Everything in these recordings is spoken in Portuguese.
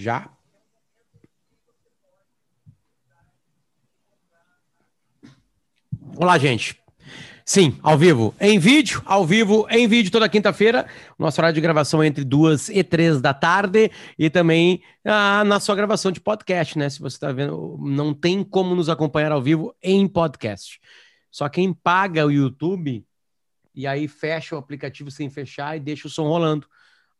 Já? Olá, gente. Sim, ao vivo, em vídeo, ao vivo, em vídeo toda quinta-feira. Nosso horário de gravação é entre duas e três da tarde e também ah, na sua gravação de podcast, né? Se você está vendo, não tem como nos acompanhar ao vivo em podcast. Só quem paga o YouTube e aí fecha o aplicativo sem fechar e deixa o som rolando.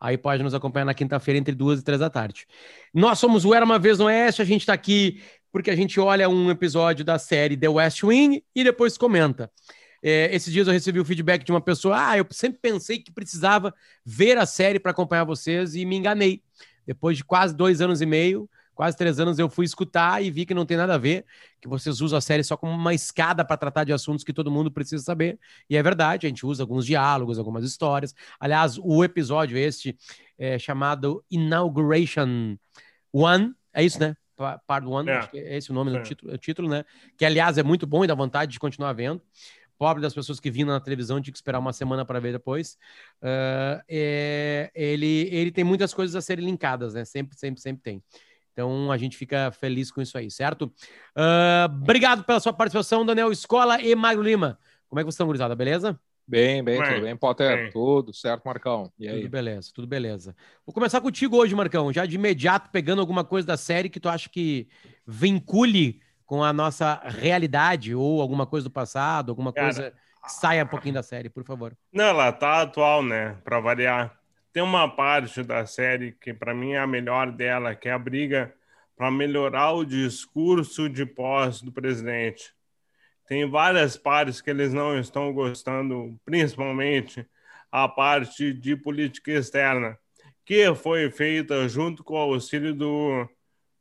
Aí pode nos acompanhar na quinta-feira entre duas e três da tarde. Nós somos o Era Uma Vez no Oeste, a gente está aqui porque a gente olha um episódio da série The West Wing e depois comenta. É, esses dias eu recebi o feedback de uma pessoa: ah, eu sempre pensei que precisava ver a série para acompanhar vocês e me enganei. Depois de quase dois anos e meio, quase três anos, eu fui escutar e vi que não tem nada a ver, que vocês usam a série só como uma escada para tratar de assuntos que todo mundo precisa saber. E é verdade, a gente usa alguns diálogos, algumas histórias. Aliás, o episódio este é chamado Inauguration One, é isso, né? Part One, é. acho que é esse o nome é. do título, título, né? Que, aliás, é muito bom e dá vontade de continuar vendo pobre das pessoas que vinham na televisão, tinha que esperar uma semana para ver depois. Uh, é, ele, ele tem muitas coisas a serem linkadas, né? Sempre, sempre, sempre tem. Então a gente fica feliz com isso aí, certo? Uh, obrigado pela sua participação, Daniel Escola e Magro Lima. Como é que vocês estão, gurizada? Beleza? Bem, bem, bem, tudo bem, Potter? Bem. Tudo certo, Marcão. E aí? Tudo beleza, tudo beleza. Vou começar contigo hoje, Marcão, já de imediato pegando alguma coisa da série que tu acha que vincule com a nossa realidade ou alguma coisa do passado, alguma Cara, coisa que saia um pouquinho da série, por favor. Não, ela tá atual, né? Para variar. Tem uma parte da série que para mim é a melhor dela, que é a briga para melhorar o discurso de posse do presidente. Tem várias partes que eles não estão gostando, principalmente a parte de política externa, que foi feita junto com o auxílio do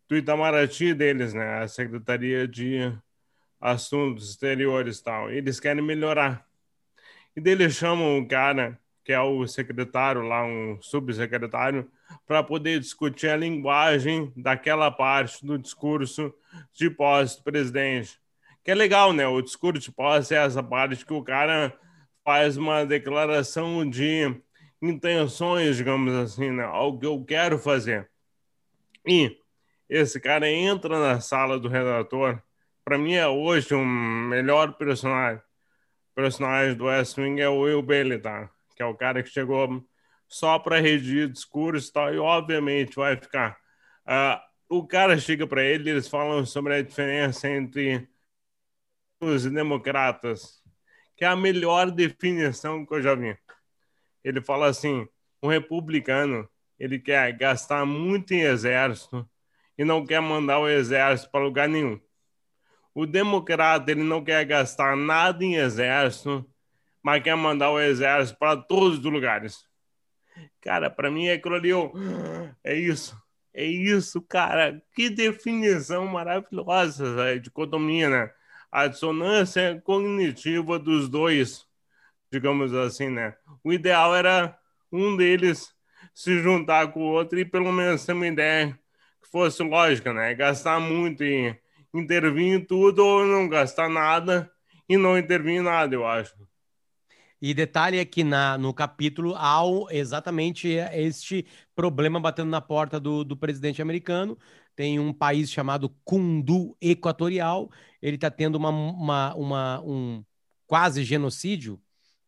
do Itamaraty deles, né? A Secretaria de Assuntos Exteriores e tal. Eles querem melhorar. E daí eles chamam o cara, que é o secretário lá, um subsecretário, para poder discutir a linguagem daquela parte do discurso de posse do presidente. Que é legal, né? O discurso de posse é essa parte que o cara faz uma declaração de intenções, digamos assim, né? Algo que eu quero fazer. E esse cara entra na sala do redator. Para mim é hoje um melhor personagem. O personagem do West Wing é o Will Bailey, tá? Que é o cara que chegou só para redigir discurso e tal, e obviamente vai ficar. Uh, o cara chega para ele, eles falam sobre a diferença entre os democratas, que é a melhor definição que eu já vi. Ele fala assim: um republicano ele quer gastar muito em exército e não quer mandar o exército para lugar nenhum. O democrata ele não quer gastar nada em exército, mas quer mandar o exército para todos os lugares. Cara, para mim é aquilo ali, eu... é isso. É isso, cara. Que definição maravilhosa essa dicotomia, né? A dissonância cognitiva dos dois, digamos assim, né? O ideal era um deles se juntar com o outro e pelo menos ter uma ideia fosse lógica, né? Gastar muito e intervir em tudo ou não gastar nada e não intervir em nada, eu acho. E detalhe é que na, no capítulo há exatamente este problema batendo na porta do, do presidente americano. Tem um país chamado Kundu Equatorial. Ele está tendo uma, uma, uma, um quase genocídio.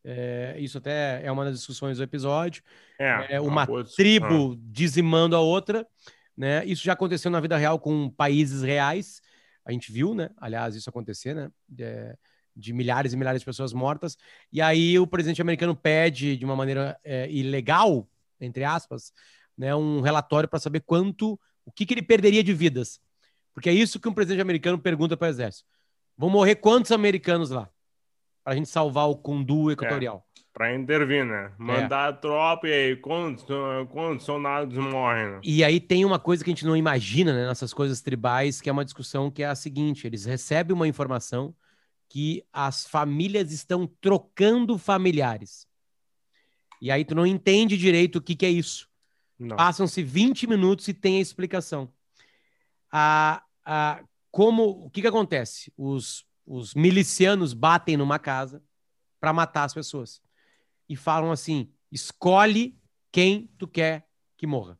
É, isso até é uma das discussões do episódio. É, é uma tribo ah. dizimando a outra. Né? Isso já aconteceu na vida real com países reais. A gente viu, né? Aliás, isso acontecer, né? De, de milhares e milhares de pessoas mortas. E aí o presidente americano pede, de uma maneira é, ilegal, entre aspas, né, um relatório para saber quanto, o que, que ele perderia de vidas. Porque é isso que um presidente americano pergunta para o exército. Vão morrer quantos americanos lá? Para a gente salvar o Kundu equatorial. É para intervir, né? Mandar é. tropa e aí quantos, quantos soldados morrem? Né? E aí tem uma coisa que a gente não imagina, né? Nessas coisas tribais, que é uma discussão que é a seguinte: eles recebem uma informação que as famílias estão trocando familiares. E aí tu não entende direito o que, que é isso. Passam-se 20 minutos e tem a explicação. A, a, como, o que, que acontece? Os, os milicianos batem numa casa para matar as pessoas e falam assim: escolhe quem tu quer que morra.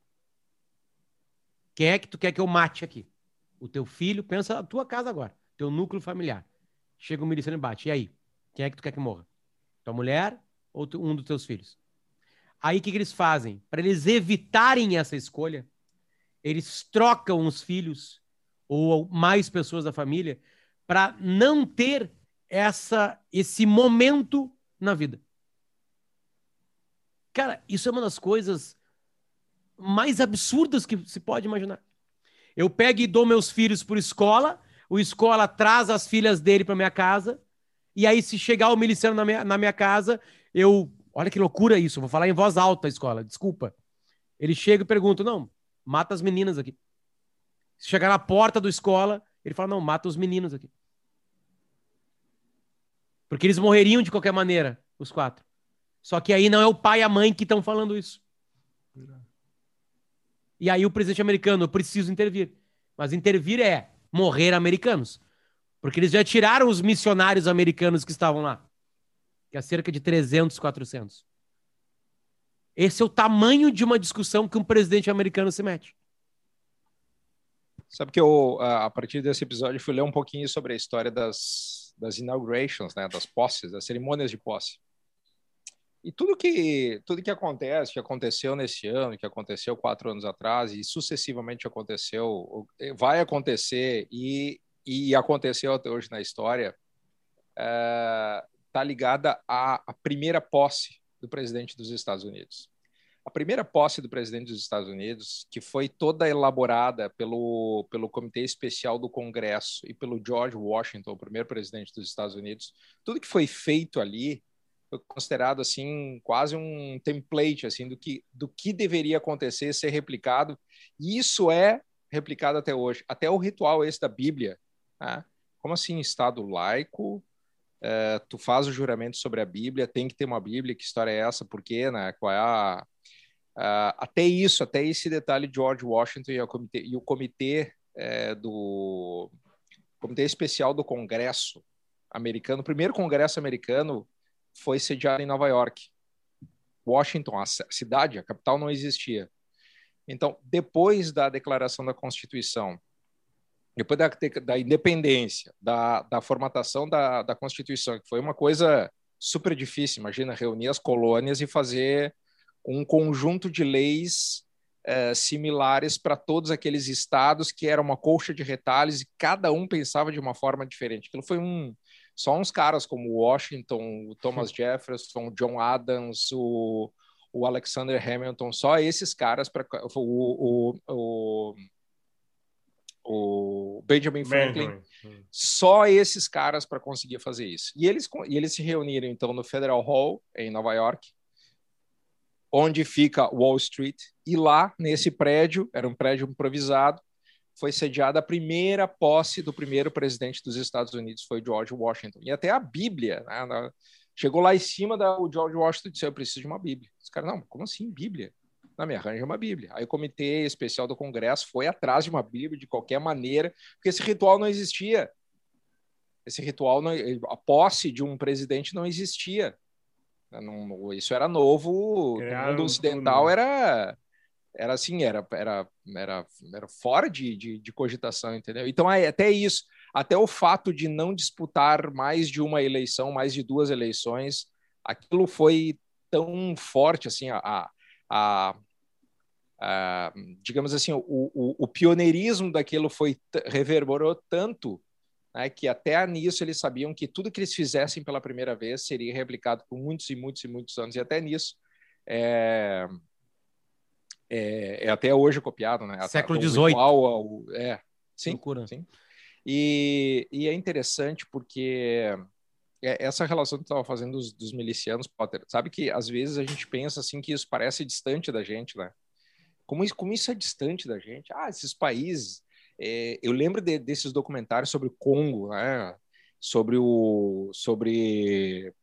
Quem é que tu quer que eu mate aqui? O teu filho, pensa a tua casa agora, teu núcleo familiar. Chega um miliciano e bate. E aí? Quem é que tu quer que morra? Tua mulher ou um dos teus filhos? Aí o que, que eles fazem? Para eles evitarem essa escolha, eles trocam os filhos ou mais pessoas da família para não ter essa esse momento na vida. Cara, isso é uma das coisas mais absurdas que se pode imaginar. Eu pego e dou meus filhos por escola, o escola traz as filhas dele para minha casa, e aí se chegar o miliciano na minha, na minha casa, eu Olha que loucura isso. Vou falar em voz alta a escola, desculpa. Ele chega e pergunta: não, mata as meninas aqui. Se chegar na porta da escola, ele fala: não, mata os meninos aqui. Porque eles morreriam de qualquer maneira, os quatro. Só que aí não é o pai e a mãe que estão falando isso. E aí o presidente americano, eu preciso intervir. Mas intervir é morrer americanos. Porque eles já tiraram os missionários americanos que estavam lá que é cerca de 300, 400. Esse é o tamanho de uma discussão que um presidente americano se mete. Sabe que eu, a partir desse episódio, fui ler um pouquinho sobre a história das, das inaugurations, né, das posses, das cerimônias de posse. E tudo que tudo que acontece, que aconteceu nesse ano, que aconteceu quatro anos atrás e sucessivamente aconteceu, vai acontecer e, e aconteceu até hoje na história, está ligada à, à primeira posse do presidente dos Estados Unidos. A primeira posse do presidente dos Estados Unidos, que foi toda elaborada pelo, pelo Comitê Especial do Congresso e pelo George Washington, o primeiro presidente dos Estados Unidos, tudo que foi feito ali considerado assim quase um template assim do que do que deveria acontecer, ser replicado. E isso é replicado até hoje, até o ritual esse da Bíblia. Né? Como assim, Estado laico, Uh, tu faz o juramento sobre a Bíblia, tem que ter uma Bíblia, que história é essa, por quê, né? Qual é a... Até isso, até esse detalhe, George Washington e, comitê, e o comitê é, do... Comitê Especial do Congresso americano, primeiro Congresso americano foi sediado em Nova York. Washington, a cidade, a capital não existia. Então, depois da declaração da Constituição, depois da, da independência, da, da formatação da, da Constituição, que foi uma coisa super difícil. Imagina reunir as colônias e fazer um conjunto de leis é, similares para todos aqueles estados que era uma colcha de retalhos e cada um pensava de uma forma diferente. Aquilo foi um só uns caras como Washington, o Thomas Jefferson, o John Adams, o, o Alexander Hamilton, só esses caras para o, o, o o Benjamin Franklin, Benjamin. só esses caras para conseguir fazer isso. E eles, e eles se reuniram então no Federal Hall em Nova York, onde fica Wall Street, e lá nesse prédio, era um prédio improvisado, foi sediada a primeira posse do primeiro presidente dos Estados Unidos, foi George Washington. E até a Bíblia, né, chegou lá em cima da o George Washington disse: Eu preciso de uma Bíblia. Os caras, não, como assim Bíblia? Não, me arranja uma Bíblia. Aí o comitê especial do Congresso foi atrás de uma Bíblia de qualquer maneira, porque esse ritual não existia. Esse ritual, não, a posse de um presidente não existia. Não, isso era novo. Criaram no mundo ocidental era era assim, era, era, era, era fora de, de, de, cogitação, entendeu? Então, até isso, até o fato de não disputar mais de uma eleição, mais de duas eleições, aquilo foi tão forte, assim, a, a, a digamos assim, o, o, o, pioneirismo daquilo foi reverberou tanto né, que até nisso eles sabiam que tudo que eles fizessem pela primeira vez seria replicado por muitos e muitos e muitos anos, e até nisso é, é, é até hoje copiado, né? Século XVIII. É, sim, sim. E, e é interessante porque é, essa relação que tu estava fazendo dos, dos, milicianos, Potter, sabe que às vezes a gente pensa assim que isso parece distante da gente, né? Como isso, como isso é distante da gente? Ah, esses países. É, eu lembro de, desses documentários sobre o Congo, né? Sobre o sobre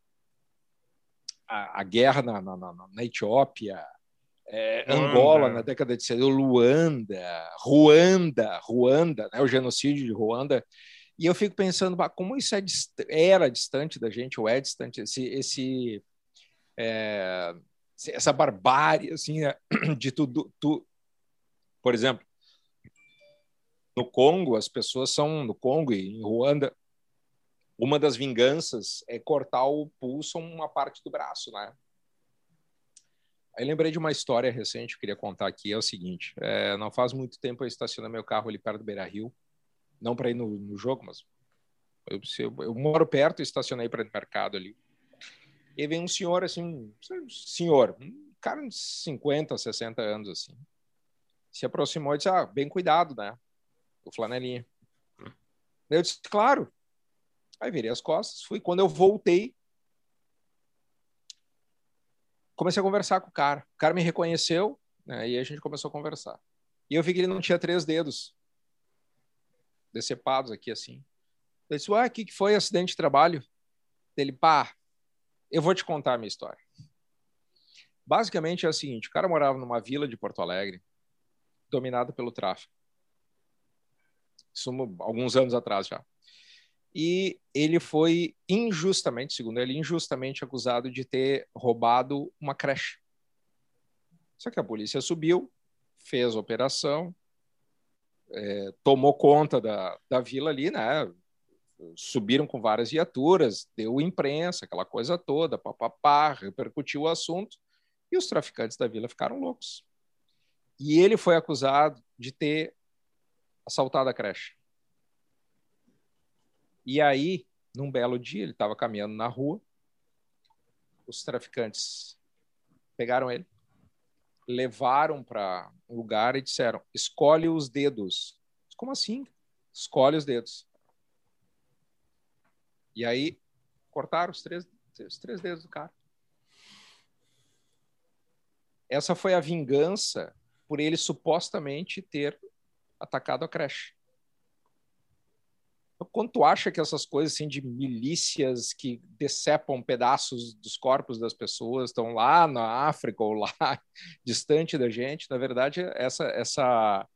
a, a guerra na, na, na, na Etiópia, é, Angola na década de 70, Luanda, Ruanda, Ruanda, né? O genocídio de Ruanda e eu fico pensando, como isso é, era distante da gente, ou é distante, esse, esse é, essa barbárie, assim, né, de tudo, tu, por exemplo, no Congo, as pessoas são no Congo e em Ruanda, uma das vinganças é cortar o pulso uma parte do braço, né? Aí lembrei de uma história recente que eu queria contar aqui, é o seguinte, é, não faz muito tempo eu estacionei meu carro ali perto do Beira-Rio, não para ir no, no, jogo, mas eu, eu, eu moro perto estacionei para ir no mercado ali. E vem um senhor, assim, um senhor, um cara de 50, 60 anos, assim, se aproximou e disse, ah, bem cuidado, né? O flanelinha. Eu disse, claro. Aí virei as costas, fui. Quando eu voltei, comecei a conversar com o cara. O cara me reconheceu, né, e a gente começou a conversar. E eu vi que ele não tinha três dedos decepados aqui, assim. Eu disse, ué, o que, que foi acidente de trabalho? Ele, pá, eu vou te contar a minha história. Basicamente é o seguinte, o cara morava numa vila de Porto Alegre, dominada pelo tráfico. Isso alguns anos atrás já e ele foi injustamente, segundo ele, injustamente acusado de ter roubado uma creche. Só que a polícia subiu, fez a operação, é, tomou conta da, da vila ali, né? Subiram com várias viaturas, deu imprensa, aquela coisa toda, papapá, repercutiu o assunto, e os traficantes da vila ficaram loucos. E ele foi acusado de ter assaltado a creche. E aí, num belo dia, ele estava caminhando na rua, os traficantes pegaram ele, levaram para um lugar e disseram: escolhe os dedos. Como assim? Escolhe os dedos. E aí cortaram os três, os três dedos do cara. Essa foi a vingança por ele supostamente ter atacado a creche. Quando tu acha que essas coisas assim de milícias que decepam pedaços dos corpos das pessoas estão lá na África ou lá distante da gente, na verdade essa essa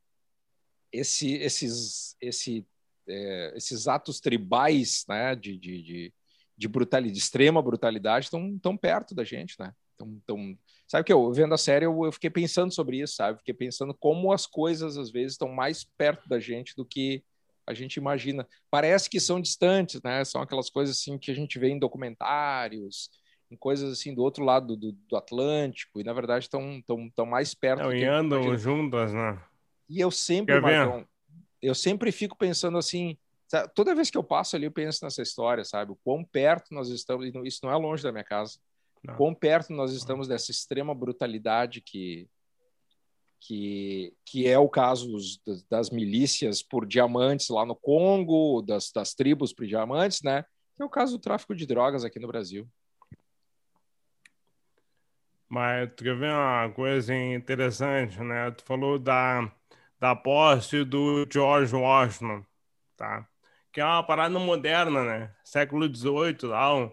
esse esses esse é, esses atos tribais, né, de, de, de, de brutalidade, de extrema brutalidade, estão tão perto da gente, né? Tão, tão... Sabe que eu vendo a série eu, eu fiquei pensando sobre isso, sabe? Fiquei pensando como as coisas às vezes estão mais perto da gente do que a gente imagina. Parece que são distantes, né? São aquelas coisas assim que a gente vê em documentários, em coisas assim do outro lado do, do Atlântico, e na verdade estão tão, tão mais perto. Não, e andam juntas, né? E eu sempre, Marcão, eu sempre fico pensando assim, toda vez que eu passo ali, eu penso nessa história, sabe? O quão perto nós estamos, isso não é longe da minha casa, não. quão perto nós estamos dessa extrema brutalidade que, que, que é o caso das milícias por diamantes lá no Congo, das, das tribos por diamantes, né? É o caso do tráfico de drogas aqui no Brasil. Mas tu quer ver uma coisa interessante, né? Tu falou da, da posse do George Washington, tá? Que é uma parada moderna, né? Século XVIII, lá, um,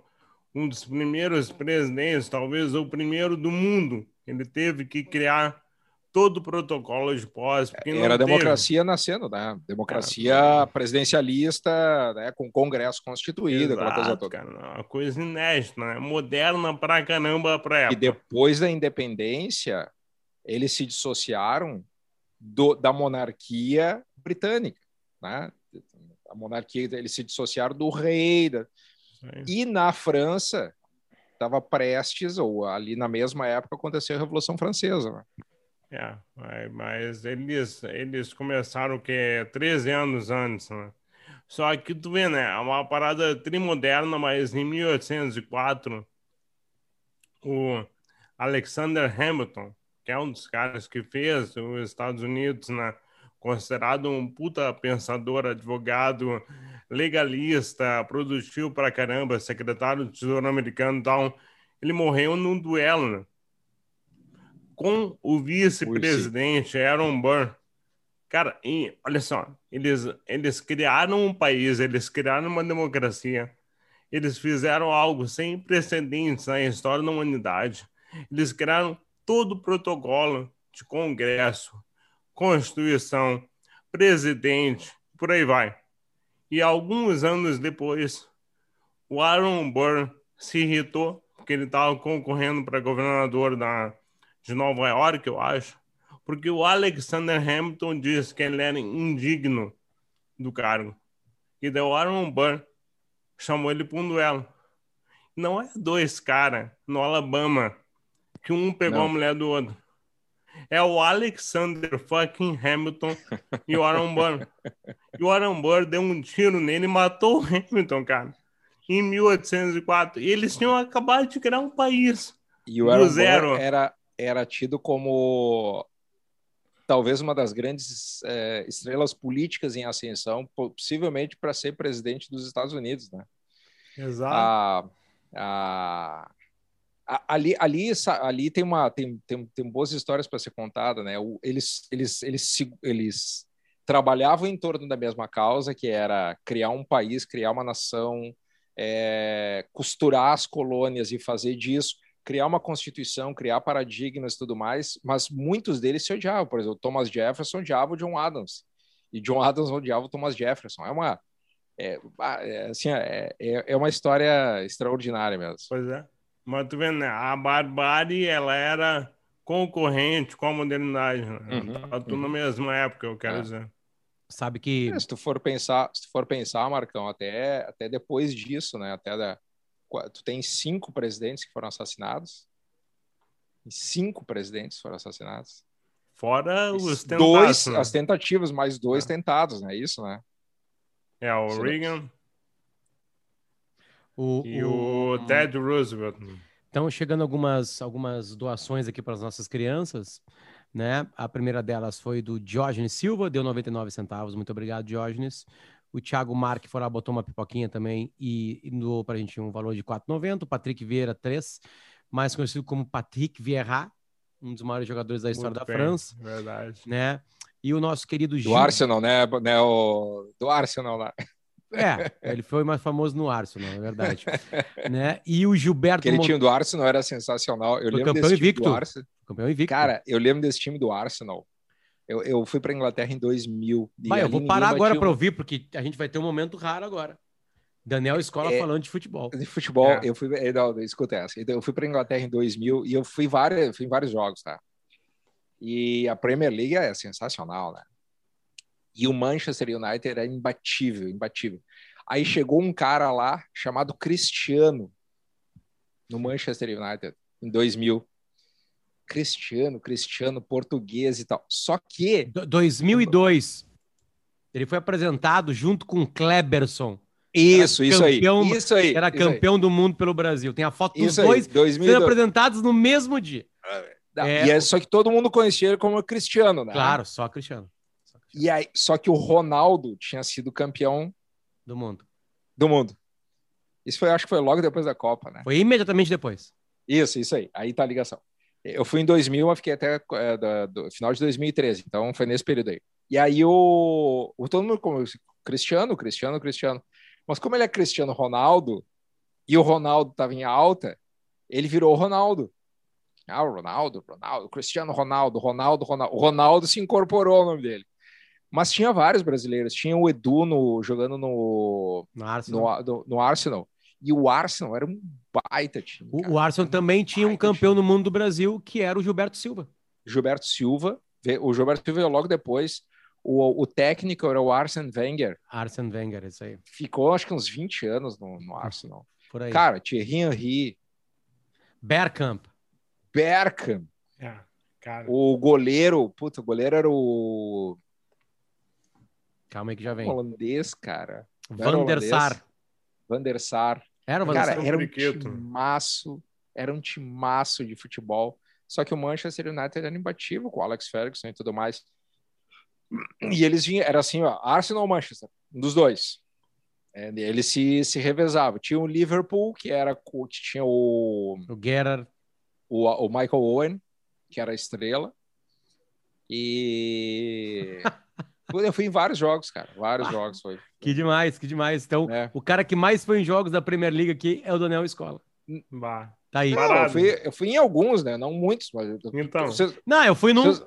um dos primeiros presidentes, talvez o primeiro do mundo. Ele teve que criar todo o protocolo de posse. Era a democracia nascendo, né? Democracia presidencialista, né? com Congresso constituído, Exato, aquela coisa toda. Cara, uma coisa inédita, né? Moderna pra caramba pra época. E depois da independência, eles se dissociaram do, da monarquia britânica, né? A monarquia, eles se dissociaram do rei. Da... E na França, estava prestes, ou ali na mesma época, aconteceu a Revolução Francesa. Né? É, mas eles, eles começaram que 13 anos antes, né? Só que tu vê, né? É uma parada trimoderna, mas em 1804 o Alexander Hamilton, que é um dos caras que fez os Estados Unidos, né? Considerado um puta pensador, advogado, legalista, produtivo pra caramba, secretário do Tesouro Americano e tal, ele morreu num duelo, né? Com o vice-presidente Aaron Burr. Cara, e, olha só, eles, eles criaram um país, eles criaram uma democracia, eles fizeram algo sem precedentes na história da humanidade. Eles criaram todo o protocolo de Congresso, Constituição, presidente, por aí vai. E alguns anos depois, o Aaron Burr se irritou porque ele estava concorrendo para governador da, de Nova York, eu acho, porque o Alexander Hamilton disse que ele era indigno do cargo. E daí o Aaron Burr chamou ele para um duelo. Não é dois caras no Alabama que um pegou Não. a mulher do outro. É o Alexander fucking Hamilton e o Aaron Burr. E o Aaron Burr deu um tiro nele e matou o Hamilton, cara. Em 1804. E eles tinham acabado de criar um país. E o Do Aaron Burr zero. era, era tido como talvez uma das grandes eh, estrelas políticas em ascensão, possivelmente para ser presidente dos Estados Unidos, né? Exato. a, a- a- ali, ali, ali tem uma tem, tem, tem boas histórias para ser contada, né? O- eles, eles, eles, eles trabalhavam em torno da mesma causa, que era criar um país, criar uma nação, é, costurar as colônias e fazer disso, criar uma constituição, criar paradigmas e tudo mais, mas muitos deles se odiavam. Por exemplo, Thomas Jefferson odiava o John Adams, e John Adams odiava o Thomas Jefferson. É uma é, ah, é, assim, é, é é uma história extraordinária mesmo. Pois é. Mas tu vendo, né? A barbárie, ela era concorrente com a modernidade. Né? Uhum, Tava tudo uhum. na mesma época, eu quero É. dizer. Sabe que É, se tu for pensar, se tu for pensar, Marcão, até, até depois disso, né? Até da, tu tem cinco presidentes que foram assassinados. Cinco presidentes foram assassinados. Fora os dois, tentados, né? as tentativas, mais dois É. tentados, né? Isso, né? É, o Sim. Reagan o, e o Ted Roosevelt. Estão chegando algumas, algumas doações aqui para as nossas crianças, né? A primeira delas foi do Diógenes Silva, deu 99 centavos. Muito obrigado, Diógenes. O Thiago Marque foi lá, botou uma pipoquinha também e, e doou para a gente um valor de 4,90. O Patrick Vieira, 3, mais conhecido como Patrick Vieira, um dos maiores jogadores da história Muito da bem, França, Verdade. né? E o nosso querido Do Gil. Arsenal, né? né o, do Arsenal lá. É, ele foi mais famoso no Arsenal, é verdade. né? E o Gilberto Aquele Mon- time do Arsenal era sensacional. Eu Foi lembro campeão desse time invicto. do Arsenal. campeão invicto. Cara, eu lembro desse time do Arsenal. Eu, eu fui para Inglaterra em 2000. e Vai, eu vou parar agora para ouvir, porque a gente vai ter um momento raro agora. Daniel Escola É. falando de futebol. De futebol, É. eu fui. eh, Não, escuta essa. Então, Eu fui para Inglaterra em 2000 e eu fui, várias, fui em vários jogos, tá? E a Premier League é sensacional, né? E o Manchester United era imbatível, imbatível. Aí chegou um cara lá chamado Cristiano no Manchester United em 2000. Cristiano, Cristiano, português e tal. Só que Do- 2002. Ele foi apresentado junto com Cleberson, isso, isso aí, campeão- isso aí, era isso aí. campeão do mundo pelo Brasil. Tem a foto dos Isso aí, dois sendo 2002. apresentados no mesmo dia. Não, É, e é, só que todo mundo conhecia ele como Cristiano, né? Claro, só Cristiano. Só Cristiano E aí, só que o Ronaldo tinha sido campeão do mundo. do mundo. Isso foi, acho que foi logo depois da Copa, né? Foi imediatamente depois. Isso, isso aí. Aí tá a ligação. Eu fui em 2000, mas fiquei até é, da- do final de 2013. Então foi nesse período aí. E aí o, o todo mundo como Cristiano, Cristiano, Cristiano. Mas como ele é Cristiano Ronaldo e o Ronaldo estava em alta, ele virou o Ronaldo. Ah, o Ronaldo, Ronaldo, Cristiano Ronaldo, Ronaldo, Ronaldo. O Ronaldo se incorporou ao nome dele. Mas tinha vários brasileiros. Tinha o Edu no, jogando no, No Arsenal. no, no, no Arsenal. E o Arsenal era um baita time. O, cara. o Arsenal também tinha um campeão do mundo do Brasil, que era o Gilberto Silva. Gilberto Silva. O Gilberto Silva veio logo depois. O, o técnico era o Arsene Wenger. Arsene Wenger, isso aí. Ficou, acho que uns 20 anos no, no Arsenal. Por aí. Cara, Thierry Henry, Bergkamp. Berkham, É, o goleiro. Puta, o goleiro era o Calma aí que já vem. holandês, cara. Van der? Sar. Van der Sar. Era der Cara, era um Periquito. timaço, era um timaço de futebol. Só que o Manchester United era imbatível com o Alex Ferguson e tudo mais. E eles vinham, era assim, ó, Arsenal ou Manchester, um dos dois. É, eles se, se revezavam. Tinha o Liverpool, que era que tinha o, O Gerrard. o, o Michael Owen, que era a estrela. E eu fui em vários jogos, cara. Vários jogos foi. Que demais, que demais. Então, É. o cara que mais foi em jogos da Premier League aqui é o Daniel Escola. Bah. Tá aí. Não, eu fui, eu fui em alguns, né? Não muitos, mas Então. vocês- Não, eu fui num. vocês-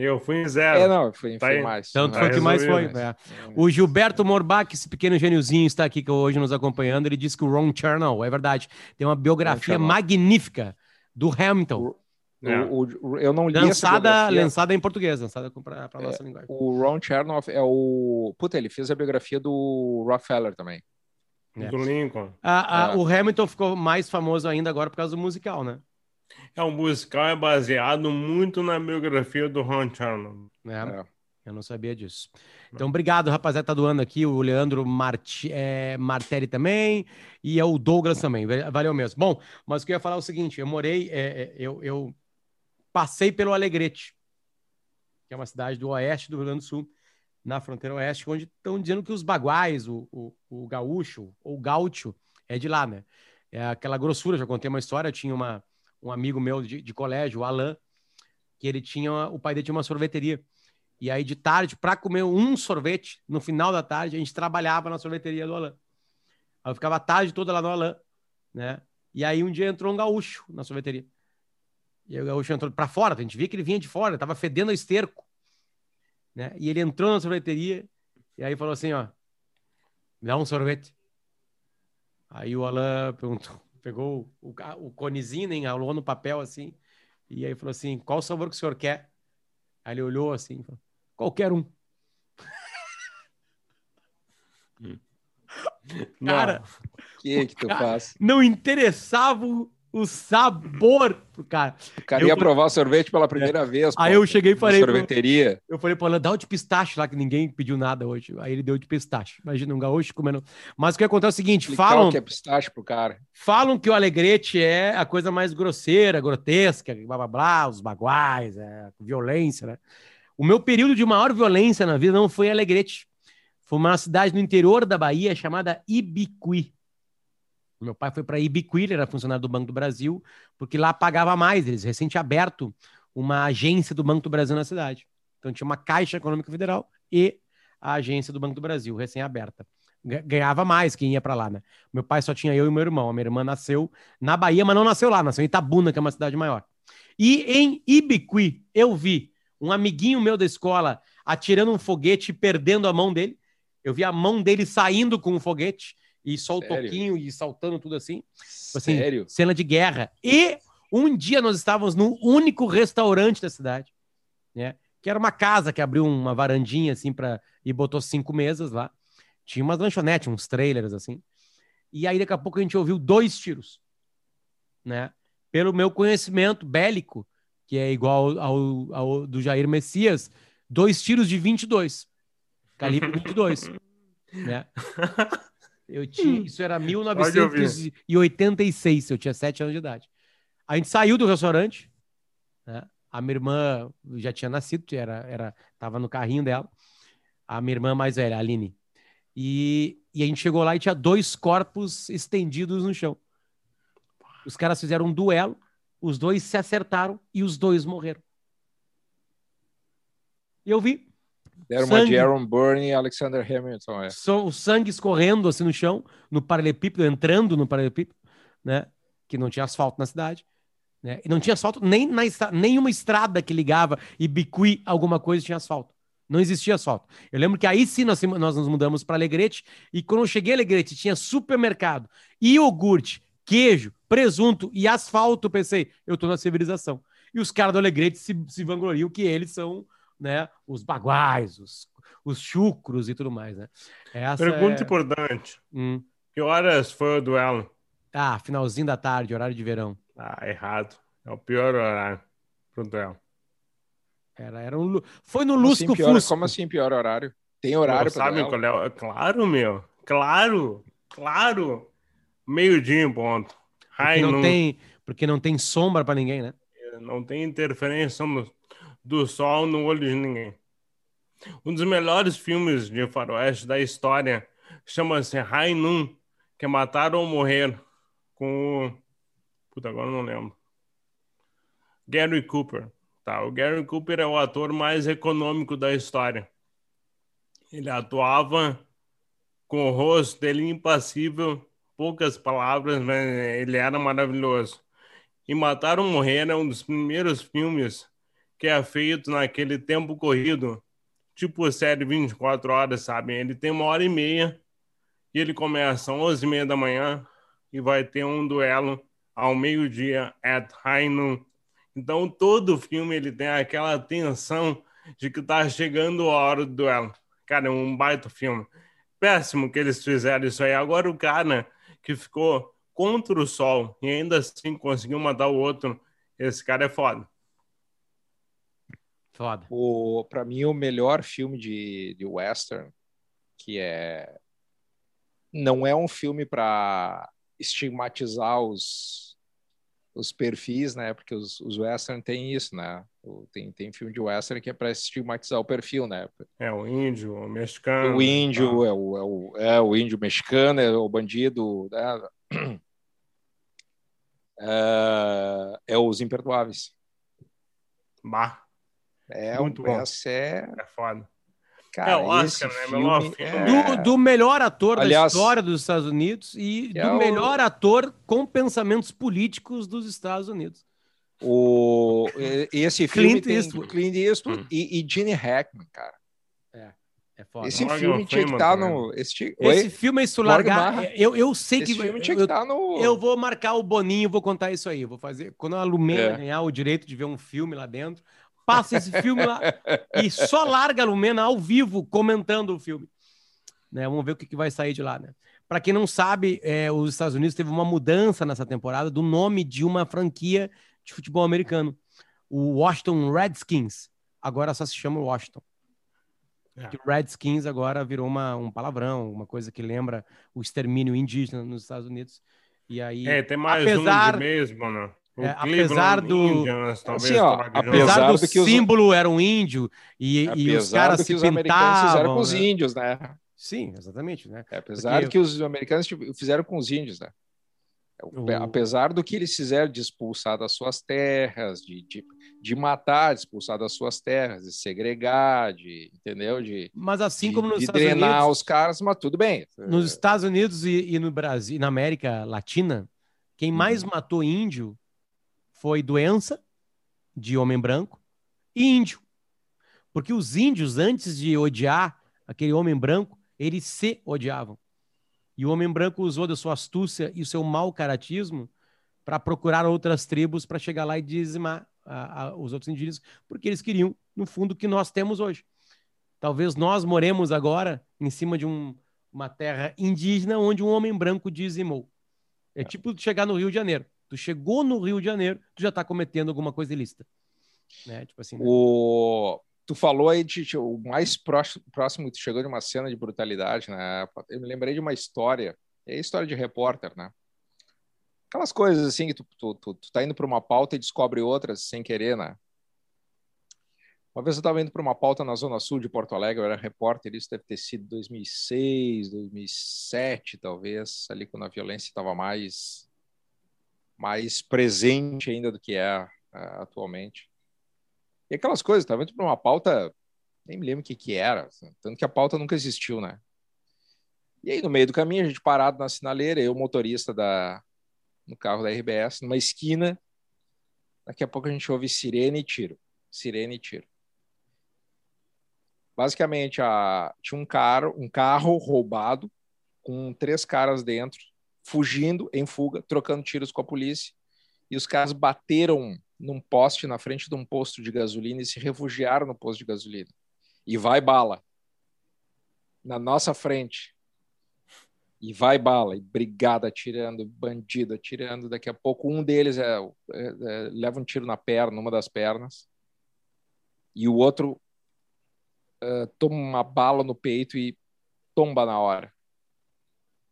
Eu fui em zero. É, não, eu fui, Tá fui aí. mais. Tanto Tá foi que mais foi. é. O Gilberto Morbach, esse pequeno gêniozinho, está aqui que hoje nos acompanhando. Ele disse que o Ron Chernow, é verdade, tem uma biografia magnífica do Hamilton. É. O, o, eu não li lançada, lançada em português, lançada para a nossa é, linguagem. O Ron Chernoff é o. Puta, ele fez a biografia do Rockefeller também. É. Do Lincoln. A, a, é. O Hamilton ficou mais famoso ainda agora por causa do musical, né? É, o musical é baseado muito na biografia do Ron Chernoff. É. é. Eu não sabia disso. Então, obrigado, rapaziada, tá doando aqui. O Leandro Marti, é, Martelli também. E é o Douglas também. Valeu mesmo. Bom, mas o que eu ia falar é o seguinte: eu morei, é, eu, eu passei pelo Alegrete, que é uma cidade do oeste do Rio Grande do Sul, na fronteira oeste, onde estão dizendo que os baguais, o, o, o gaúcho ou gaúcho, é de lá, né? É aquela grossura. Já contei uma história. Eu tinha uma, um amigo meu de, de colégio, o Alan, que ele tinha, o pai dele tinha uma sorveteria. E aí, de tarde, para comer um sorvete, no final da tarde, a gente trabalhava na sorveteria do Alain. Aí eu ficava a tarde toda lá no Alain, né? E aí um dia entrou um gaúcho na sorveteria. E aí o gaúcho entrou para fora, a gente via que ele vinha de fora, tava fedendo a esterco. Né? E ele entrou na sorveteria e aí falou assim, ó, me dá um sorvete. Aí o Alain perguntou, pegou o, o conezinho, enrolou no papel assim, e aí falou assim, qual sabor que o senhor quer? Aí ele olhou assim, falou, Qualquer um. Cara, o que que tu cara, faz? Não interessava o sabor pro cara. O cara eu ia provar o sorvete pela primeira é. vez. Aí pô, eu cheguei e falei. Sorveteria. Eu falei, pô, dá o de pistache lá, que ninguém pediu nada hoje. Aí ele deu de pistache. Imagina um gaúcho comendo. Mas o que acontece é o seguinte: Explicar falam. O que é pistache pro cara. Falam que o alegrete é a coisa mais grosseira, grotesca, blá blá blá, os baguais, é, violência, né? O meu período de maior violência na vida não foi em Alegrete. Foi uma cidade no interior da Bahia chamada Ibiqui. Meu pai foi para Ibiqui, ele era funcionário do Banco do Brasil, porque lá pagava mais. Eles recente aberto uma agência do Banco do Brasil na cidade. Então tinha uma Caixa Econômica Federal e a agência do Banco do Brasil, recém-aberta. Ganhava mais quem ia para lá, né? Meu pai só tinha eu e meu irmão. A minha irmã nasceu na Bahia, mas não nasceu lá, nasceu em Itabuna, que é uma cidade maior. E em Ibiqui, eu vi um amiguinho meu da escola atirando um foguete e perdendo a mão dele. Eu vi a mão dele saindo com o um foguete e só o toquinho e saltando tudo assim. Tipo assim. Sério? Cena de guerra. E um dia nós estávamos no único restaurante da cidade, né? Que era uma casa que abriu uma varandinha assim para e botou cinco mesas lá. Tinha umas lanchonetes, uns trailers assim. E aí daqui a pouco a gente ouviu dois tiros, né? Pelo meu conhecimento bélico, que é igual ao, ao do Jair Messias, dois tiros de 22. Calibre 22. né? Eu tinha, isso era 1986, eu tinha 7 anos de idade. A gente saiu do restaurante, né? A minha irmã já tinha nascido, era, era, tava no carrinho dela. A minha irmã mais velha, a Aline. E, e a gente chegou lá e tinha dois corpos estendidos no chão. Os caras fizeram um duelo os dois se acertaram e os dois morreram. E eu vi. Era uma de Aaron Burr e Alexander Hamilton. É. O sangue escorrendo assim no chão, no paralelepípedo, entrando no paralelepípedo, né? Que não tinha asfalto na cidade. Né? E não tinha asfalto nem na estrada, nenhuma estrada que ligava e Bicuí alguma coisa tinha asfalto. Não existia asfalto. Eu lembro que aí sim nós, nós nos mudamos para Alegrete e quando eu cheguei a Alegrete tinha supermercado, iogurte, queijo, presunto e asfalto, pensei, eu tô na civilização. E os caras do Alegrete se, se vangloriam que eles são né, os baguais, os, os chucros e tudo mais, né? Essa Pergunta é... importante. Hum. Que horas foi o duelo? Ah, finalzinho da tarde, horário de verão. Ah, errado. É o pior horário pro duelo. Era, era um... Foi no como Lusco assim, pior, Como assim pior horário? Tem horário para sabe qual é? Claro, meu. Claro, claro. Meio-dia em ponto. Porque não, tem, porque não tem sombra para ninguém, né? Não tem interferência do sol no olho de ninguém. Um dos melhores filmes de faroeste da história chama-se Noon, que é Matar ou Morrer, com o... Puta, agora não lembro. Gary Cooper. Tá, o Gary Cooper é o ator mais econômico da história. Ele atuava com o rosto dele impassível poucas palavras, mas ele era maravilhoso. E Matar ou Morrer é um dos primeiros filmes que é feito naquele tempo corrido, tipo série 24 horas, sabe? Ele tem uma hora e meia e ele começa às 11 e meia da manhã e vai ter um duelo ao meio-dia at high noon. Então todo filme ele tem aquela tensão de que tá chegando a hora do duelo. Cara, é um baita filme. Péssimo que eles fizeram isso aí. Agora o cara que ficou contra o sol e ainda assim conseguiu matar o outro, esse cara é foda. Foda. O, pra mim, o melhor filme de, de western, que é... Não é um filme para estigmatizar os, os perfis, né? Porque os, os western tem isso, né? Tem, tem filme de western que é para estigmatizar o perfil, né? É o índio, o mexicano. O índio, tá. é, o, é, o, é o índio mexicano, é o bandido, né? é, é os imperdoáveis. Bah. É, Muito bom. Essa é... é foda. Cara, é o Oscar, né? Filme é... do, do, melhor ator Aliás, da história dos Estados Unidos e é do o... melhor ator com pensamentos políticos dos Estados Unidos. O... Esse filme Clint tem Eastwood, Clint Eastwood hum. e, e Gene Hackman, cara. É, é foda. Esse Morgan filme tinha que estar tá no... Esse, esse filme é isso largar... Eu, eu sei que... Esse filme tinha que estar tá no... Eu vou marcar o Boninho, vou contar isso aí. vou fazer... Quando a Lumena é. ganhar o direito de ver um filme lá dentro, passa esse filme lá e só larga a Lumena ao vivo comentando o filme. Né? Vamos ver o que, que vai sair de lá, né? Para quem não sabe, é, os Estados Unidos teve uma mudança nessa temporada do nome de uma franquia de futebol americano. O Washington Redskins agora só se chama Washington. É. O Redskins agora virou uma, um palavrão, uma coisa que lembra o extermínio indígena nos Estados Unidos. E aí, é, tem mais apesar, um mesmo, né? É, apesar do Indians, assim, ó, apesar do que símbolo os... era um índio e, e os caras que os americanos fizeram com os né? índios, né? Sim, exatamente, né? É, apesar Porque... que os americanos tipo, fizeram com os índios, né? O... Apesar do que eles fizeram de expulsar das suas terras, de, de, de, matar, de expulsar das suas terras, de segregar, de, entendeu? De, mas assim como nos de Estados drenar Unidos, os caras, mas tudo bem. Nos Estados Unidos e, e no Brasil, na América Latina, quem mais uhum. matou índio foi doença de homem branco e índio. Porque os índios, antes de odiar aquele homem branco, eles se odiavam. E o homem branco usou da sua astúcia e o seu mau caratismo para procurar outras tribos para chegar lá e dizimar a, a, os outros indígenas, porque eles queriam, no fundo, o que nós temos hoje. Talvez nós moremos agora em cima de um, uma terra indígena onde um homem branco dizimou. É tipo chegar no Rio de Janeiro. Tu chegou no Rio de Janeiro, tu já está cometendo alguma coisa ilícita. Né? Tipo assim, né? O... Tu falou aí de, de, o mais próximo, próximo tu chegou de uma cena de brutalidade, né? Eu me lembrei de uma história, é história de repórter, né? Aquelas coisas assim que tu, tu, tu, tu tá indo para uma pauta e descobre outras sem querer, né? Uma vez eu estava indo para uma pauta na Zona Sul de Porto Alegre, eu era repórter, isso deve ter sido 2006, 2007, talvez, ali quando a violência estava mais mais presente ainda do que é uh, atualmente. E aquelas coisas, estava indo para uma pauta, nem me lembro o que, que era, assim, tanto que a pauta nunca existiu, né? E aí, no meio do caminho, a gente parado na sinaleira, eu, motorista da, no carro da RBS, numa esquina, daqui a pouco a gente ouve sirene e tiro. Sirene e tiro. Basicamente, a, tinha um carro, um carro roubado com três caras dentro, fugindo em fuga, trocando tiros com a polícia. E os caras bateram num poste na frente de um posto de gasolina e se refugiaram no posto de gasolina. E vai bala. Na nossa frente. E vai bala, e brigada atirando, bandido atirando. Daqui a pouco um deles é, é, é, leva um tiro na perna, numa das pernas. E o outro uh, toma uma bala no peito e tomba na hora.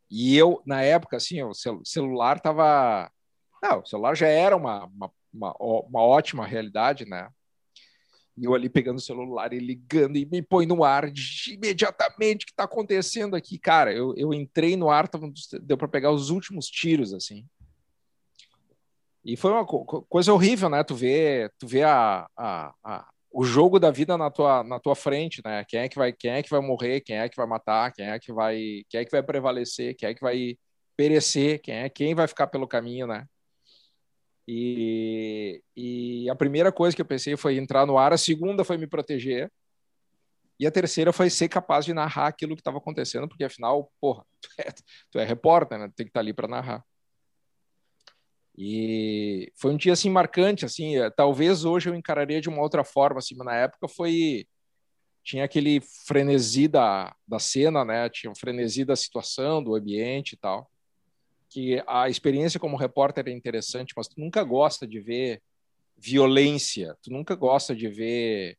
E eu, na época, assim, o celular tava. Não, o celular já era uma, uma, uma, uma ótima realidade, né? E eu ali pegando o celular e ligando e me põe no ar de, imediatamente o que está acontecendo aqui. Cara, eu, eu entrei no ar, tava, deu para pegar os últimos tiros, assim. E foi uma co coisa horrível, né? Tu vê, tu vê a, a, a, o jogo da vida na tua, na tua frente, né? Quem é que vai, quem é que vai morrer, quem é que vai matar, quem é que vai, quem é que vai prevalecer, quem é que vai perecer, quem é quem vai ficar pelo caminho, né? E, e a primeira coisa que eu pensei foi entrar no ar, a segunda foi me proteger, e a terceira foi ser capaz de narrar aquilo que estava acontecendo, porque afinal, porra, tu é, tu é repórter, né? Tu tem que estar tá ali para narrar. E foi um dia assim marcante, assim, eh, talvez hoje eu encararia de uma outra forma, assim, mas na época foi tinha aquele frenesi da, da cena, né? Tinha um frenesi da situação, do ambiente e tal. Que a experiência como repórter é interessante, mas tu nunca gosta de ver violência, tu nunca gosta de ver,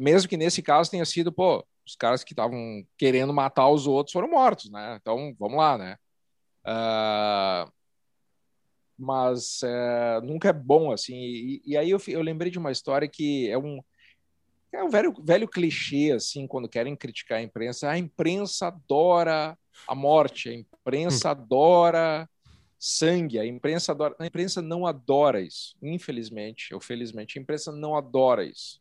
mesmo que nesse caso tenha sido, pô, os caras que estavam querendo matar os outros foram mortos, né? Então, vamos lá, né? Uh, mas é, nunca é bom, assim. E, e aí eu, eu, lembrei de uma história que é um, é um velho, velho clichê, assim, quando querem criticar a imprensa. A imprensa adora a morte, a imprensa hum. adora sangue, a imprensa adora. A imprensa não adora isso, infelizmente, ou felizmente, a imprensa não adora isso.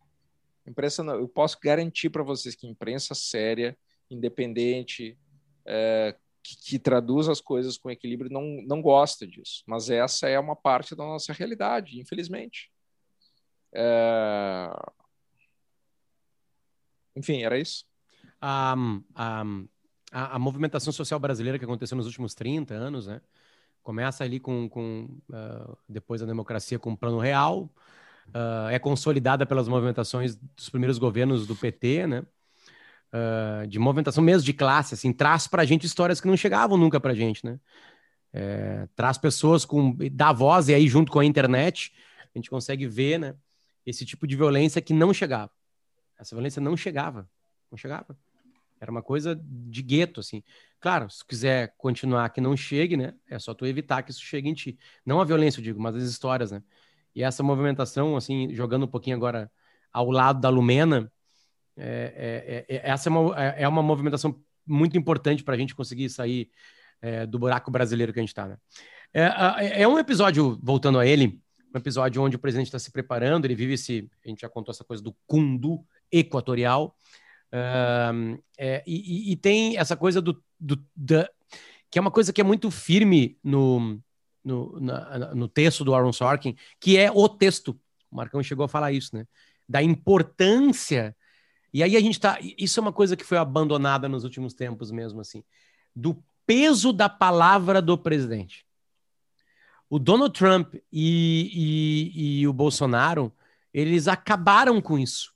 Imprensa não, eu posso garantir para vocês que imprensa séria, independente, é, que, que, traduz as coisas com equilíbrio, não, não gosta disso. Mas essa é uma parte da nossa realidade, infelizmente. É... Enfim, era isso. Um, um, a, a, movimentação social brasileira que aconteceu nos últimos 30 anos, né? Começa ali com, com uh, depois da democracia com o Plano Real, uh, é consolidada pelas movimentações dos primeiros governos do PT, né? Uh, de movimentação mesmo de classe, assim, traz para a gente histórias que não chegavam nunca para a gente, né? É, traz pessoas com dá voz e aí junto com a internet a gente consegue ver, né? Esse tipo de violência que não chegava. Essa violência não chegava, não chegava. Era uma coisa de gueto, assim. Claro, se quiser continuar que não chegue, né? É só tu evitar que isso chegue em ti. Não a violência, eu digo, mas as histórias, né? E essa movimentação, assim, jogando um pouquinho agora ao lado da Lumena, é, é, é, essa é uma, é, é uma movimentação muito importante para a gente conseguir sair é, do buraco brasileiro que a gente está. Né? É, é, um episódio, voltando a ele, um episódio onde o presidente está se preparando, ele vive esse, a gente já contou essa coisa do Kundu equatorial, é, e, e, tem essa coisa do, do da, que é uma coisa que é muito firme no, no, na, no texto do Aaron Sorkin, que é o texto. O Marcão chegou a falar isso, né? Da importância. E aí a gente tá. Isso é uma coisa que foi abandonada nos últimos tempos mesmo, assim. Do peso da palavra do presidente. O Donald Trump e, e, e o Bolsonaro, eles acabaram com isso,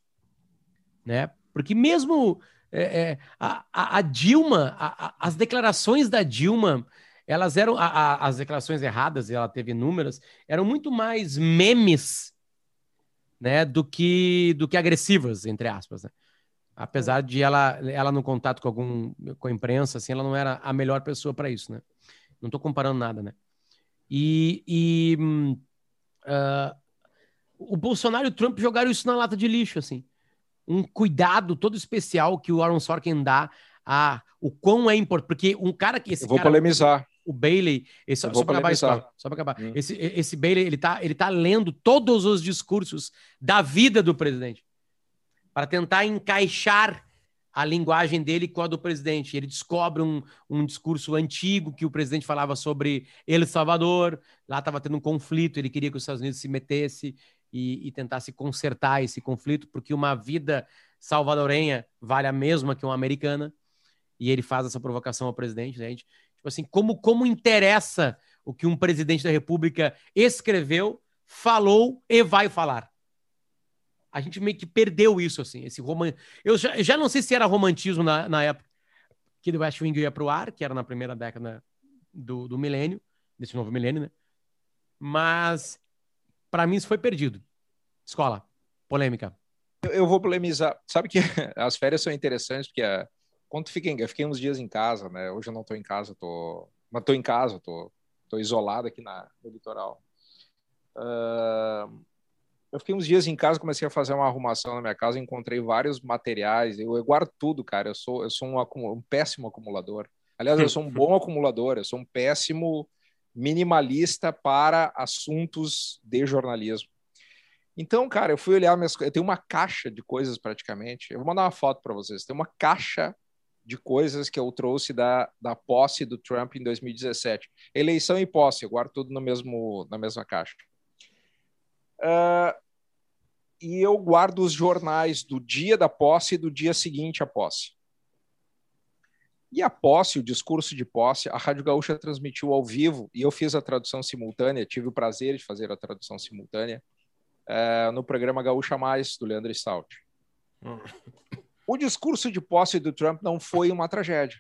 né? Porque mesmo é, é, a, a, Dilma, a, as declarações da Dilma, elas eram, as declarações erradas, e ela teve inúmeras, eram muito mais memes, né, do que, do que agressivas, entre aspas, né? Apesar de ela, ela no contato com algum, com a imprensa, assim, ela não era a melhor pessoa para isso, né? Não estou comparando nada, né? E, e uh, o Bolsonaro e o Trump jogaram isso na lata de lixo, assim um cuidado todo especial que o Aaron Sorkin dá a o quão é importante. Porque um cara que. Esse Eu vou cara, polemizar. O Bailey, esse, só, para acabar, só para acabar. Hum. Esse, esse Bailey, ele tá, ele tá lendo todos os discursos da vida do presidente para tentar encaixar a linguagem dele com a do presidente. Ele descobre um, um discurso antigo que o presidente falava sobre El Salvador. Lá estava tendo um conflito, ele queria que os Estados Unidos se metesse e, e tentasse consertar esse conflito, porque uma vida salvadorenha vale a mesma que uma americana. E ele faz essa provocação ao presidente, né? Tipo assim, como, como interessa o que um presidente da República escreveu, falou e vai falar. A gente meio que perdeu isso, assim, esse roman... Eu já, já não sei se era romantismo na, na época que o West Wing ia para o ar, que era na primeira década do, do milênio, desse novo milênio, né? Mas para mim isso foi perdido. Escola, polêmica. Eu, eu, vou polemizar. Sabe que as férias são interessantes porque uh, quando fiquei, eu fiquei uns dias em casa, né? Hoje eu não estou em casa, tô, mas estou em casa, tô, tô isolado aqui na, no litoral. Uh, eu fiquei uns dias em casa, comecei a fazer uma arrumação na minha casa, encontrei vários materiais. Eu, eu guardo tudo, cara. Eu sou, eu sou um, um péssimo acumulador. Aliás, eu sou um bom acumulador. Eu sou um péssimo minimalista para assuntos de jornalismo. Então, cara, eu fui olhar minhas coisas. Eu tenho uma caixa de coisas praticamente. Eu vou mandar uma foto para vocês. Tem uma caixa de coisas que eu trouxe da, da posse do Trump em 2017. Eleição e posse, eu guardo tudo no mesmo, na mesma caixa. Uh, e eu guardo os jornais do dia da posse e do dia seguinte à posse. E a posse, o discurso de posse, a Rádio Gaúcha transmitiu ao vivo e eu fiz a tradução simultânea, tive o prazer de fazer a tradução simultânea é, no programa Gaúcha Mais, do Leandro Stout. Hum. O discurso de posse do Trump não foi uma tragédia.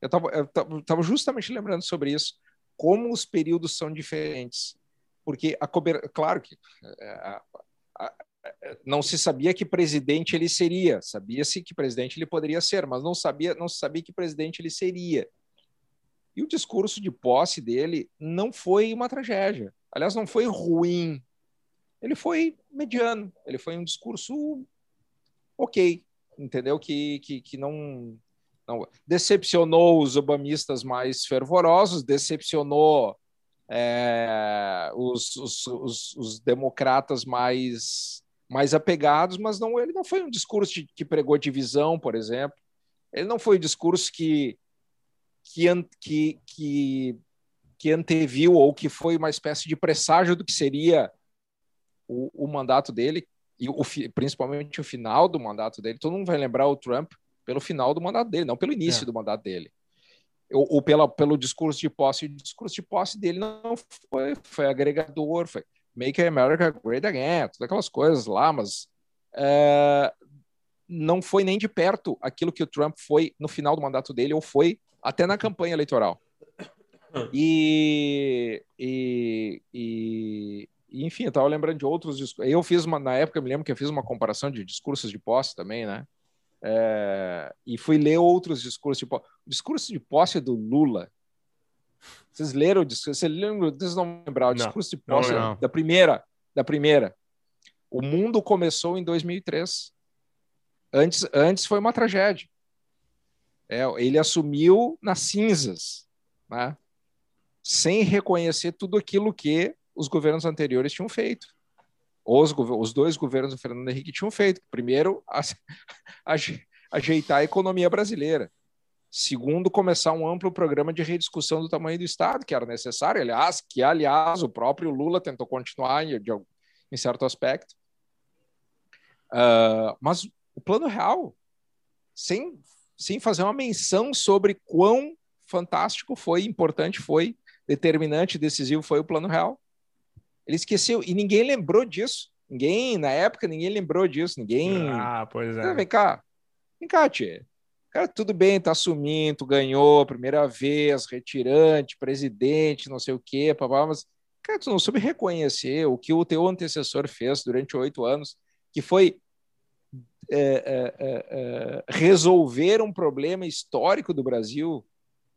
Eu estava justamente lembrando sobre isso, como os períodos são diferentes. Porque a. Claro que é, a, a, a, não se sabia que presidente ele seria, sabia-se que presidente ele poderia ser, mas não sabia, não se sabia que presidente ele seria. E o discurso de posse dele não foi uma tragédia. Aliás, não foi ruim. Ele foi mediano. Ele foi um discurso ok, entendeu? Que, que, que não, não decepcionou os obamistas mais fervorosos, decepcionou é, os, os, os, os, democratas mais mais apegados, mas não ele não foi um discurso de, que pregou divisão, por exemplo. Ele não foi um discurso que que, que, que, que anteviu ou que foi uma espécie de presságio do que seria o, o mandato dele, e o, principalmente o final do mandato dele. Todo mundo vai lembrar o Trump pelo final do mandato dele, não pelo início é. do mandato dele. Ou, ou pela, pelo discurso de posse. O discurso de posse dele não foi, foi agregador, foi Make America Great Again, todas aquelas coisas lá, mas é, não foi nem de perto aquilo que o Trump foi no final do mandato dele, ou foi até na campanha eleitoral. E, e, e, enfim, eu estava lembrando de outros discursos. Eu fiz uma, na época, eu me lembro que eu fiz uma comparação de discursos de posse também, né? É, e fui ler outros discursos de posse. O discurso de posse do Lula vocês leram o discurso? Vocês lembram? Vocês não lembrar o discurso de posse não, não. da primeira, da primeira. O mundo começou em 2003. Antes, antes foi uma tragédia. É, ele assumiu nas cinzas, né? sem reconhecer tudo aquilo que os governos anteriores tinham feito. Os, os dois governos do Fernando Henrique tinham feito. Primeiro, a, a, ajeitar a economia brasileira. Segundo, começar um amplo programa de rediscussão do tamanho do Estado, que era necessário, aliás, que, aliás, o próprio Lula tentou continuar em, de, em certo aspecto. Uh, mas o plano real, sem, sem fazer uma menção sobre quão fantástico foi, importante foi, determinante, decisivo foi o plano real. Ele esqueceu, e ninguém lembrou disso. Ninguém, na época, ninguém lembrou disso. Ninguém. Ah, pois é. Vem cá, vem cá, tia. Cara, tudo bem, tá assumindo, ganhou, primeira vez, retirante, presidente, não sei o quê, papá, mas, cara, tu não soube reconhecer o que o teu antecessor fez durante oito anos, que foi é, é, é, é, resolver um problema histórico do Brasil,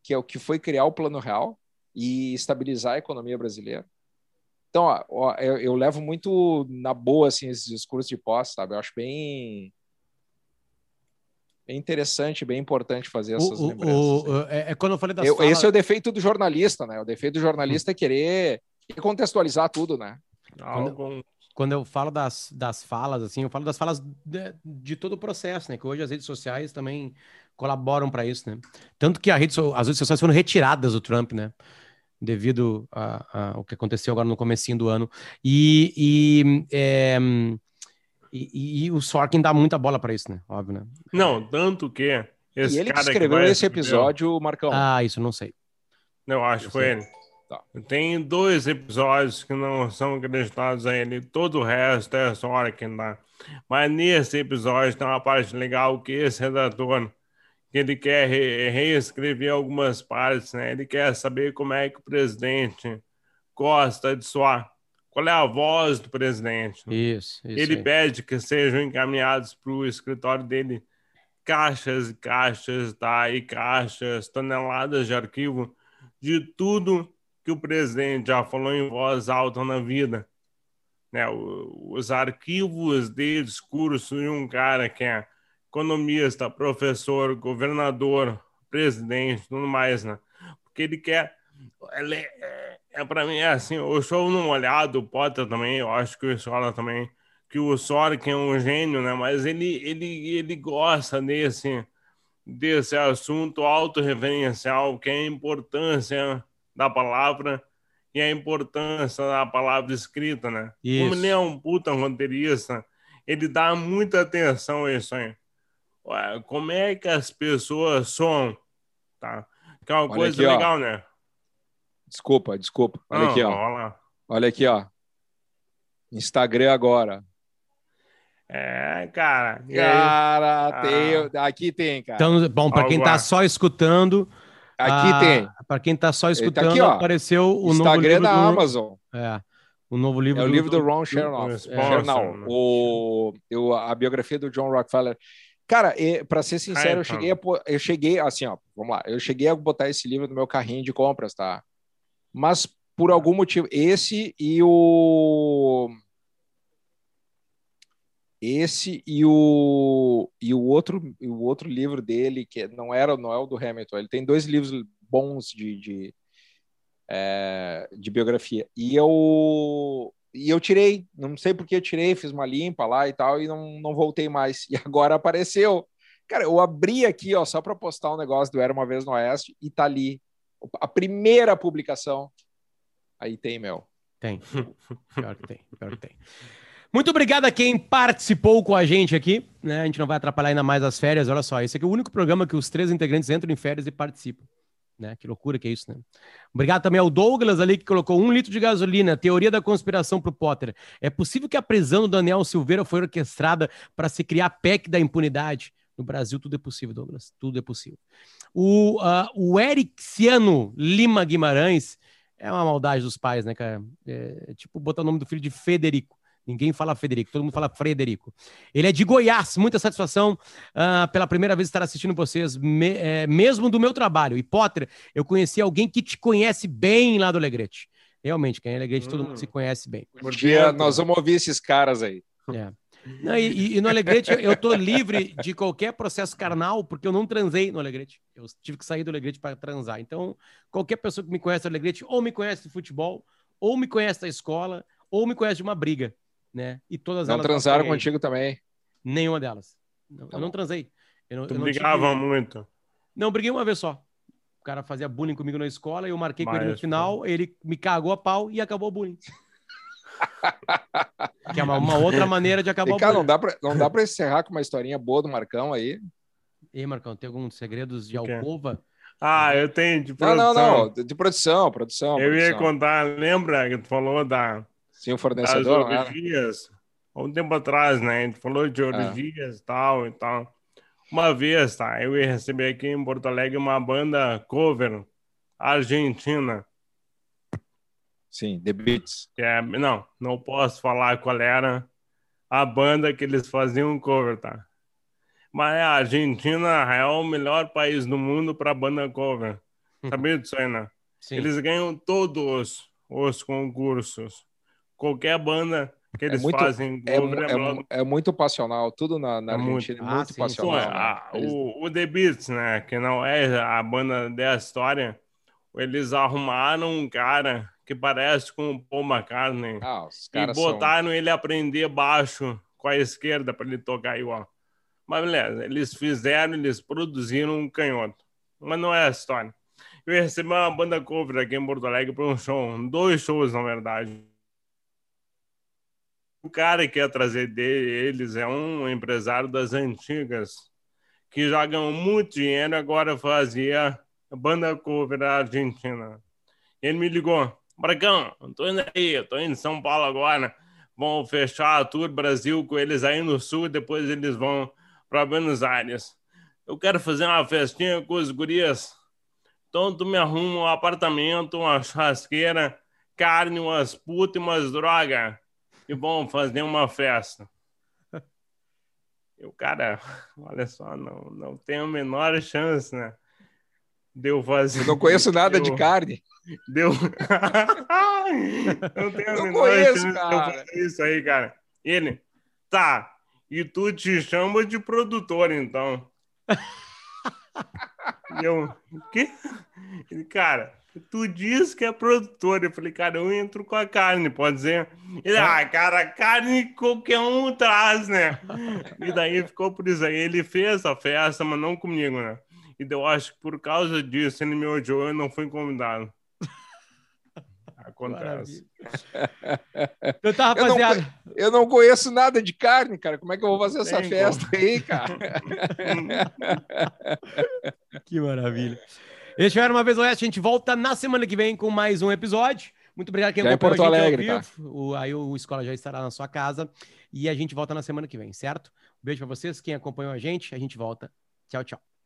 que é o que foi criar o Plano Real e estabilizar a economia brasileira. Então, ó, ó, eu, eu, levo muito na boa assim, esses discursos de posse, sabe? Eu acho bem é interessante, bem importante fazer essas o, lembranças. O, é, é, quando eu falei das eu, falas... Esse é o defeito do jornalista, né? O defeito do jornalista é querer contextualizar tudo, né? Quando, quando eu falo das, das falas, assim, eu falo das falas de, de todo o processo, né? Que hoje as redes sociais também colaboram para isso, né? Tanto que rede, as redes sociais foram retiradas do Trump, né? Devido ao que aconteceu agora no comecinho do ano. E, e é, e, e, o Sorkin dá muita bola para isso, né? Óbvio, né? Não, tanto que. Esse e ele que escreveu que esse episódio, Marcão. Ah, isso não sei. Eu acho que foi ele. Tá. Tem dois episódios que não são acreditados a ele. Todo o resto é Sorkin, tá? Mas nesse episódio tem uma parte legal que esse redator que ele quer re reescrever algumas partes, né? Ele quer saber como é que o presidente gosta de soar qual é a voz do presidente. Isso, isso Ele aí. pede que sejam encaminhados para o escritório dele caixas e caixas, tá? E caixas, toneladas de arquivo de tudo que o presidente já falou em voz alta na vida. Né? Os arquivos de discurso de um cara que é economista, professor, governador, presidente, tudo mais, né? Porque ele quer. Ele é, é para mim é assim, o show não olhado, o Potter também, eu acho que o Escola também, que o Sorkin é um gênio, né? Mas ele ele ele gosta desse desse assunto autorreferencial, que é a importância da palavra e a importância da palavra escrita, né? Isso. Como ele é um puta roteirista, ele dá muita atenção a isso aí. Como é que as pessoas são, tá? Que é uma Olha coisa aqui, legal, ó. né? Desculpa, desculpa. Olha Não, aqui, ó. Olha, Olha aqui, ó. Instagram agora. É, cara. Cara, ah. tem, aqui tem, cara. Então, bom, para quem tá só escutando, aqui ah, tem. Para quem tá só escutando, tá aqui, ó, apareceu o Instagram novo livro da do... Amazon. É. O novo livro é o livro do, do Ron Chernoff. É. O, eu, a biografia do John Rockefeller. Cara, para ser sincero, eu cheguei, a, eu cheguei assim, ó, vamos lá, eu cheguei a botar esse livro no meu carrinho de compras, tá? Mas por algum motivo, esse e o esse e o e o outro e o outro livro dele que não era não é o do Hamilton ele tem dois livros bons de, de, é, de biografia e eu e eu tirei não sei porque eu tirei fiz uma limpa lá e tal e não, não voltei mais e agora apareceu cara eu abri aqui ó só para postar um negócio do era uma vez no oeste e tá ali a primeira publicação aí tem Mel tem pior que tem pior que tem muito obrigado a quem participou com a gente aqui. Né? A gente não vai atrapalhar ainda mais as férias. Olha só, esse aqui é o único programa que os três integrantes entram em férias e participam. Né? Que loucura que é isso, né? Obrigado também ao Douglas ali que colocou um litro de gasolina. Teoria da conspiração para o Potter. É possível que a prisão do Daniel Silveira foi orquestrada para se criar a PEC da impunidade? No Brasil tudo é possível, Douglas. Tudo é possível. O, uh, o Erixiano Lima Guimarães é uma maldade dos pais, né, cara? É, tipo botar o nome do filho de Federico. Ninguém fala Federico, todo mundo fala Frederico. Ele é de Goiás, muita satisfação uh, pela primeira vez estar assistindo vocês, me, é, mesmo do meu trabalho. E Potter, eu conheci alguém que te conhece bem lá do Alegrete. Realmente, quem é Alegrete, hum. todo mundo hum. se conhece bem. Um dia nós vamos ouvir esses caras aí. É. Não, e, e, no Alegrete eu tô livre de qualquer processo carnal, porque eu não transei no Alegrete. Eu tive que sair do Alegrete para transar. Então, qualquer pessoa que me conhece do Alegrete, ou me conhece de futebol, ou me conhece da escola, ou me conhece de uma briga né? E todas não elas. Não transaram contigo também? Nenhuma delas. Não, tá eu não transei. Eu não, tu eu brigava tive... muito? Não, briguei uma vez só. O cara fazia bullying comigo na escola, eu marquei Mas, com ele no final, ele me cagou a pau e acabou o bullying. que é uma, uma, outra maneira de acabar e, cara, o bullying. Não dá, pra, não dá pra encerrar com uma historinha boa do Marcão aí? E aí, Marcão, tem alguns segredos de alcova? Ah, eu tenho de produção. Não, não, não, de produção, produção. Eu produção. ia contar, lembra que tu falou da Sim, o fornecedor. Das orgias. Um tempo atrás, né? A gente falou de orgias e tal e tal. Uma vez, tá? Eu ia receber aqui em Porto Alegre uma banda cover argentina. Sim, The Beats. É, não, não posso falar qual era a banda que eles faziam cover, tá? Mas a Argentina é o melhor país do mundo para banda cover. Sabia disso aí, né? Sim. Eles ganham todos os concursos qualquer banda que é eles é muito, fazem. É, é, é, muito passional, tudo na, na é Argentina muito, é muito ah, passional. Né? A, o, o The Beats, né, que não é a banda da história, eles arrumaram um cara que parece com o Paul McCartney ah, e botaram são... ele aprender baixo com a esquerda para ele tocar igual. Mas beleza, eles fizeram, eles produziram um canhoto. Mas não é a história. Eu recebi uma banda cover aqui em Porto Alegre para um show, dois shows na verdade o cara que ia trazer deles é um empresário das antigas que já ganhou muito dinheiro, agora fazia banda cover da Argentina. Ele me ligou, Marcão, tô indo aí, tô indo em São Paulo agora, vão fechar a Tour Brasil com eles aí no Sul, depois eles vão para Buenos Aires. Eu quero fazer uma festinha com os gurias, então tu me arruma um apartamento, uma churrasqueira, carne, umas putas e umas drogas e vamos fazer uma festa. E o cara, olha só, não, não tem a menor chance, né? Deu fazer. Eu não conheço nada deu, de carne. Deu. não tenho a não menor conheço, chance cara. de eu fazer isso aí, cara. Ele, tá. E tu te chama de produtor, então. eu, o quê? Ele, cara, Tu diz que é produtor. Eu falei, cara, eu entro com a carne, pode ser? Ele, ah, cara, carne qualquer um traz, né? E daí ficou por isso aí. Ele fez a festa, mas não comigo, né? E eu acho que por causa disso ele me odiou e não fui convidado. Acontece. Então tá, Eu não, eu não conheço nada de carne, cara. Como é que eu vou fazer essa Tem festa aí, cara? Que maravilha. Este era uma vez oeste. A gente volta na semana que vem com mais um episódio. Muito obrigado quem Já em acompanhou Porto a gente ao Alegre, tá? vivo. O, aí o Escola já estará na sua casa. E a gente volta na semana que vem, certo? Um beijo pra vocês. Quem acompanhou a gente, a gente volta. Tchau, tchau.